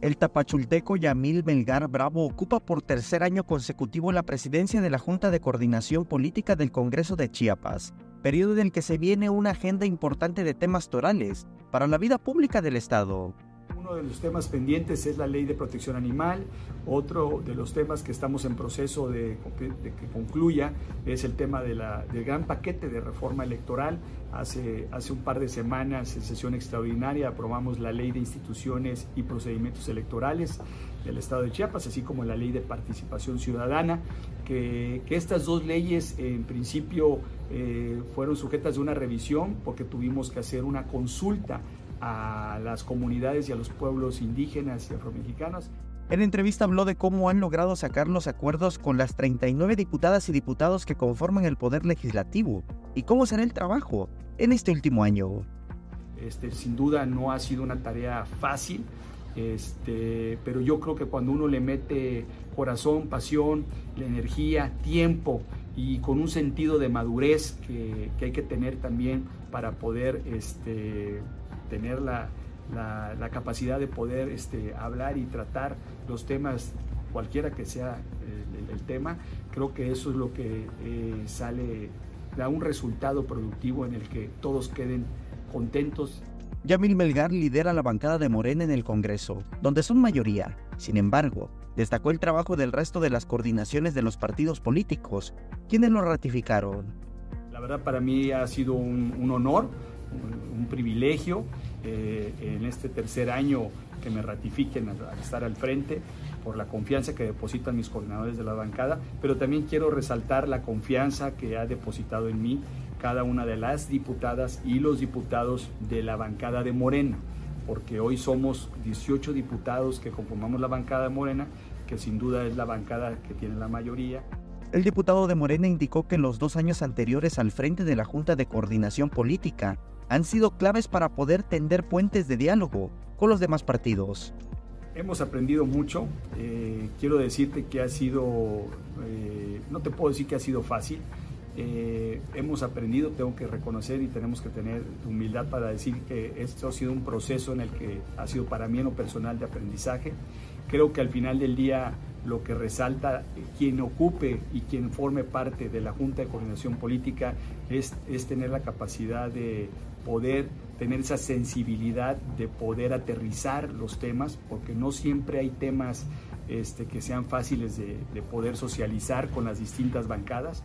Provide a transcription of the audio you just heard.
El tapachulteco Yamil Melgar Bravo ocupa por tercer año consecutivo la presidencia de la Junta de Coordinación Política del Congreso de Chiapas, periodo en el que se viene una agenda importante de temas torales para la vida pública del Estado. Uno de los temas pendientes es la ley de protección animal, otro de los temas que estamos en proceso de, que concluya es el tema de la, del gran paquete de reforma electoral. Hace, hace un par de semanas en sesión extraordinaria aprobamos la ley de instituciones y procedimientos electorales del Estado de Chiapas, así como la ley de participación ciudadana, que, estas dos leyes en principio eh, fueron sujetas de una revisión porque tuvimos que hacer una consulta a las comunidades y a los pueblos indígenas y afromexicanos. En entrevista habló de cómo han logrado sacar los acuerdos con las 39 diputadas y diputados que conforman el Poder Legislativo y cómo será el trabajo en este último año. Este, sin duda no ha sido una tarea fácil, este, pero yo creo que cuando uno le mete corazón, pasión, la energía, tiempo y con un sentido de madurez que, que hay que tener también para poder este, tener la, la, capacidad de poder este, hablar y tratar los temas, cualquiera que sea el, tema, creo que eso es lo que eh, sale, da un resultado productivo en el que todos queden contentos. Yamil Melgar lidera la bancada de Morena en el Congreso, donde son mayoría. Sin embargo, destacó el trabajo del resto de las coordinaciones de los partidos políticos, quienes lo ratificaron. La verdad para mí ha sido un, un honor un, privilegio eh, en este tercer año que me ratifiquen al, estar al frente por la confianza que depositan mis coordinadores de la bancada, pero también quiero resaltar la confianza que ha depositado en mí cada una de las diputadas y los diputados de la bancada de Morena, porque hoy somos 18 diputados que conformamos la bancada de Morena, que sin duda es la bancada que tiene la mayoría. El diputado de Morena indicó que en los dos años anteriores al frente de la Junta de Coordinación Política han sido claves para poder tender puentes de diálogo con los demás partidos. Hemos aprendido mucho. Eh, quiero decirte que ha sido, eh, no te puedo decir que ha sido fácil. Eh, hemos aprendido, tengo que reconocer y tenemos que tener humildad para decir que esto ha sido un proceso en el que ha sido para mí en lo personal de aprendizaje. Creo que al final del día lo que resalta quien ocupe y quien forme parte de la Junta de Coordinación Política es, es tener la capacidad de poder tener esa sensibilidad de poder aterrizar los temas, porque no siempre hay temas este, que sean fáciles de, de poder socializar con las distintas bancadas.